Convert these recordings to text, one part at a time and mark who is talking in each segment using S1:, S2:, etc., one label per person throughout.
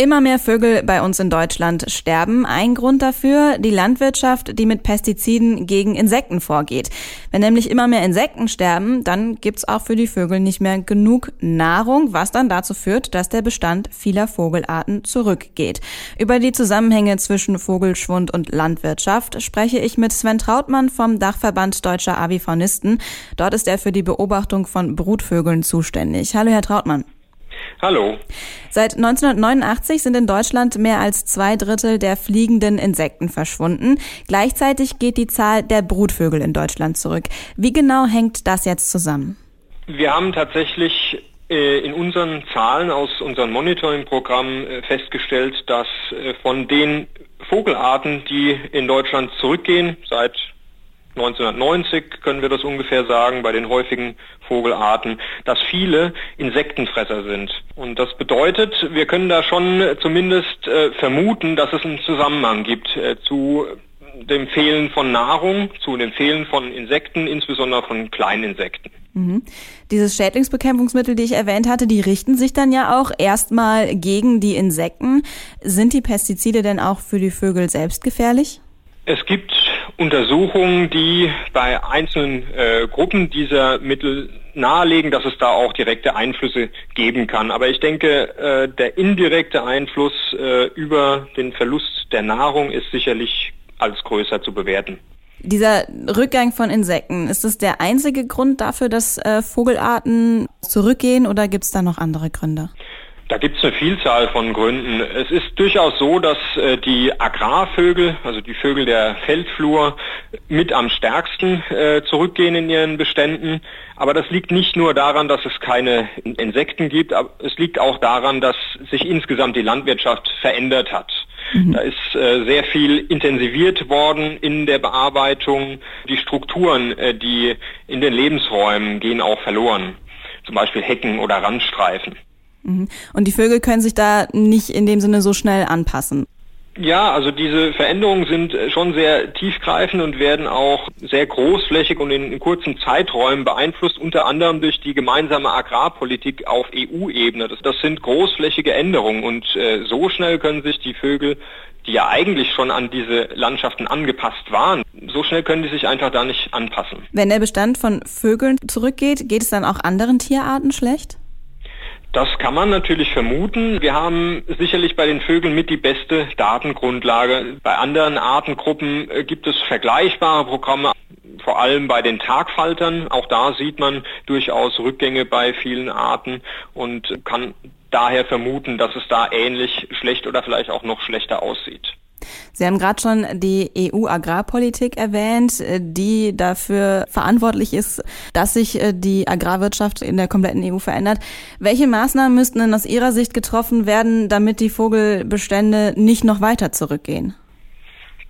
S1: Immer mehr Vögel bei uns in Deutschland sterben. Ein Grund dafür die Landwirtschaft, die mit Pestiziden gegen Insekten vorgeht. Wenn nämlich immer mehr Insekten sterben, dann gibt's auch für die Vögel nicht mehr genug Nahrung, was dann dazu führt, dass der Bestand vieler Vogelarten zurückgeht. Über die Zusammenhänge zwischen Vogelschwund und Landwirtschaft spreche ich mit Sven Trautmann vom Dachverband Deutscher Avifaunisten. Dort ist er für die Beobachtung von Brutvögeln zuständig. Hallo, Herr Trautmann.
S2: Hallo.
S1: Seit 1989 sind in Deutschland mehr als zwei Drittel der fliegenden Insekten verschwunden. Gleichzeitig geht die Zahl der Brutvögel in Deutschland zurück. Wie genau hängt das jetzt zusammen?
S2: Wir haben tatsächlich äh, in unseren Zahlen aus unserem Monitoring-Programm äh, festgestellt, dass äh, von den Vogelarten, die in Deutschland zurückgehen, seit 1990 können wir das ungefähr sagen bei den häufigen Vogelarten, dass viele Insektenfresser sind. Und das bedeutet, wir können da schon zumindest äh, vermuten, dass es einen Zusammenhang gibt äh, zu dem Fehlen von Nahrung, zu dem Fehlen von Insekten, insbesondere von kleinen Insekten.
S1: Mhm. Dieses Schädlingsbekämpfungsmittel, die ich erwähnt hatte, die richten sich dann ja auch erstmal gegen die Insekten. Sind die Pestizide denn auch für die Vögel selbst gefährlich?
S2: Es gibt Untersuchungen, die bei einzelnen äh, Gruppen dieser Mittel nahelegen, dass es da auch direkte Einflüsse geben kann. Aber ich denke, äh, der indirekte Einfluss äh, über den Verlust der Nahrung ist sicherlich als größer zu bewerten.
S1: Dieser Rückgang von Insekten, ist das der einzige Grund dafür, dass äh, Vogelarten zurückgehen oder gibt es da noch andere Gründe?
S2: Da gibt es eine Vielzahl von Gründen. Es ist durchaus so, dass äh, die Agrarvögel, also die Vögel der Feldflur, mit am stärksten äh, zurückgehen in ihren Beständen. Aber das liegt nicht nur daran, dass es keine Insekten gibt, aber es liegt auch daran, dass sich insgesamt die Landwirtschaft verändert hat. Mhm. Da ist äh, sehr viel intensiviert worden in der Bearbeitung. Die Strukturen, äh, die in den Lebensräumen gehen auch verloren. Zum Beispiel Hecken oder Randstreifen.
S1: Mhm. Und die Vögel können sich da nicht in dem Sinne so schnell anpassen.
S2: Ja, also diese Veränderungen sind schon sehr tiefgreifend und werden auch sehr großflächig und in, in kurzen Zeiträumen beeinflusst, unter anderem durch die gemeinsame Agrarpolitik auf EU-Ebene. Das, das, sind großflächige Änderungen und äh, so schnell können sich die Vögel, die ja eigentlich schon an diese Landschaften angepasst waren, so schnell können die sich einfach da nicht anpassen.
S1: Wenn der Bestand von Vögeln zurückgeht, geht es dann auch anderen Tierarten schlecht?
S2: Das kann man natürlich vermuten. Wir haben sicherlich bei den Vögeln mit die beste Datengrundlage. Bei anderen Artengruppen äh, gibt es vergleichbare Programme, vor allem bei den Tagfaltern. Auch da sieht man durchaus Rückgänge bei vielen Arten und kann daher vermuten, dass es da ähnlich schlecht oder vielleicht auch noch schlechter aussieht.
S1: Sie haben gerade schon die EU-Agrarpolitik erwähnt, äh, die dafür verantwortlich ist, dass sich äh, die Agrarwirtschaft in der kompletten EU verändert. Welche Maßnahmen müssten denn aus Ihrer Sicht getroffen werden, damit die Vogelbestände nicht noch weiter zurückgehen?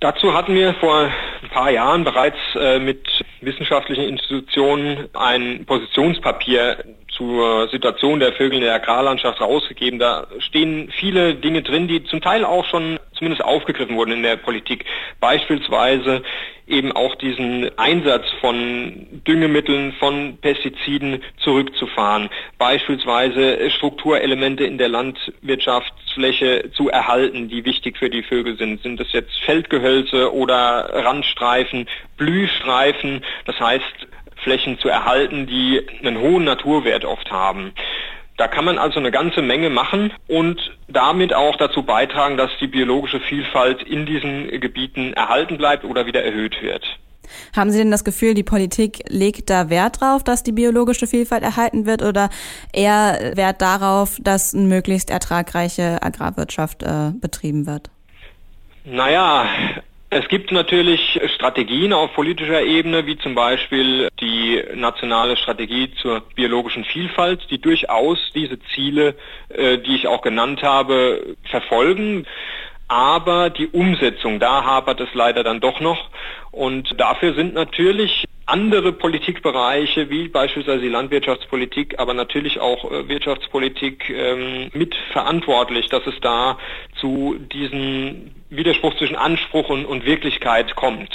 S2: Dazu hatten wir vor ein paar Jahren bereits äh, mit wissenschaftlichen Institutionen ein Positionspapier zur Situation der Vögel in der Agrarlandschaft rausgegeben. Da stehen viele Dinge drin, die zum Teil auch schon zumindest aufgegriffen wurden in der Politik. Beispielsweise eben auch diesen Einsatz von Düngemitteln, von Pestiziden zurückzufahren. Beispielsweise Strukturelemente in der Landwirtschaftsfläche zu erhalten, die wichtig für die Vögel sind. Sind das jetzt Feldgehölze oder Randstreifen, Blühstreifen? Das heißt, Flächen zu erhalten, die einen hohen Naturwert oft haben. Da kann man also eine ganze Menge machen und damit auch dazu beitragen, dass die biologische Vielfalt in diesen Gebieten erhalten bleibt oder wieder erhöht wird.
S1: Haben Sie denn das Gefühl, die Politik legt da Wert drauf, dass die biologische Vielfalt erhalten wird oder eher Wert darauf, dass eine möglichst ertragreiche Agrarwirtschaft äh, betrieben wird?
S2: Naja, es gibt natürlich Strategien auf politischer Ebene, wie zum Beispiel die nationale Strategie zur biologischen Vielfalt, die durchaus diese Ziele, äh, die ich auch genannt habe, verfolgen. Aber die Umsetzung, da hapert es leider dann doch noch. Und dafür sind natürlich andere Politikbereiche wie beispielsweise die Landwirtschaftspolitik, aber natürlich auch äh, Wirtschaftspolitik ähm, mit verantwortlich, dass es da zu diesem Widerspruch zwischen Anspruch und, und Wirklichkeit kommt.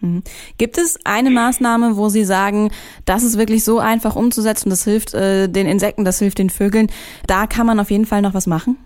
S1: Mhm. Gibt es eine Maßnahme, wo Sie sagen, das ist wirklich so einfach umzusetzen, das hilft äh, den Insekten, das hilft den Vögeln, da kann man auf jeden Fall noch was machen?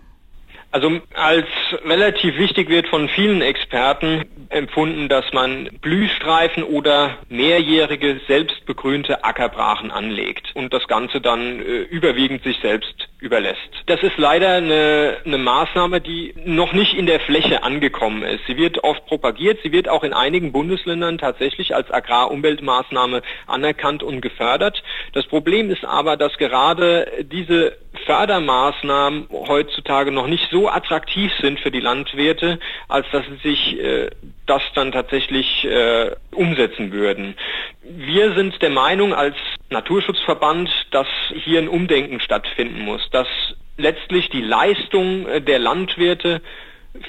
S2: Also als relativ wichtig wird von vielen Experten empfunden, dass man Blühstreifen oder mehrjährige selbstbegrünte Ackerbrachen anlegt und das Ganze dann äh, überwiegend sich selbst überlässt. Das ist leider eine, eine Maßnahme, die noch nicht in der Fläche angekommen ist. Sie wird oft propagiert, sie wird auch in einigen Bundesländern tatsächlich als Agrarumweltmaßnahme anerkannt und gefördert. Das Problem ist aber, dass gerade diese Fördermaßnahmen heutzutage noch nicht so attraktiv sind für die Landwirte, als dass sie sich äh, das dann tatsächlich äh, umsetzen würden. Wir sind der Meinung als Naturschutzverband, dass hier ein Umdenken stattfinden muss, dass letztlich die Leistung äh, der Landwirte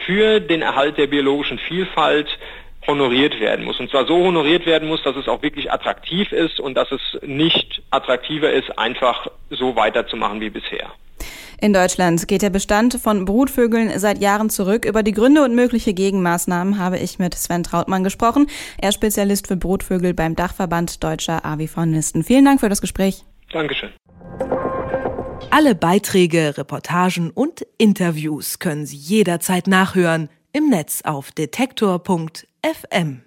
S2: für den Erhalt der biologischen Vielfalt honoriert werden muss. Und zwar so honoriert werden muss, dass es auch wirklich attraktiv ist und dass es nicht attraktiver ist, einfach so weiterzumachen wie bisher.
S1: In Deutschland geht der Bestand von Brutvögeln seit Jahren zurück. Über die Gründe und mögliche Gegenmaßnahmen habe ich mit Sven Trautmann gesprochen. Er ist Spezialist für Brutvögel beim Dachverband Deutscher Avifaunisten. Vielen Dank für das Gespräch.
S2: Dankeschön.
S3: Alle Beiträge, Reportagen und Interviews können Sie jederzeit nachhören im Netz auf detektor.fm.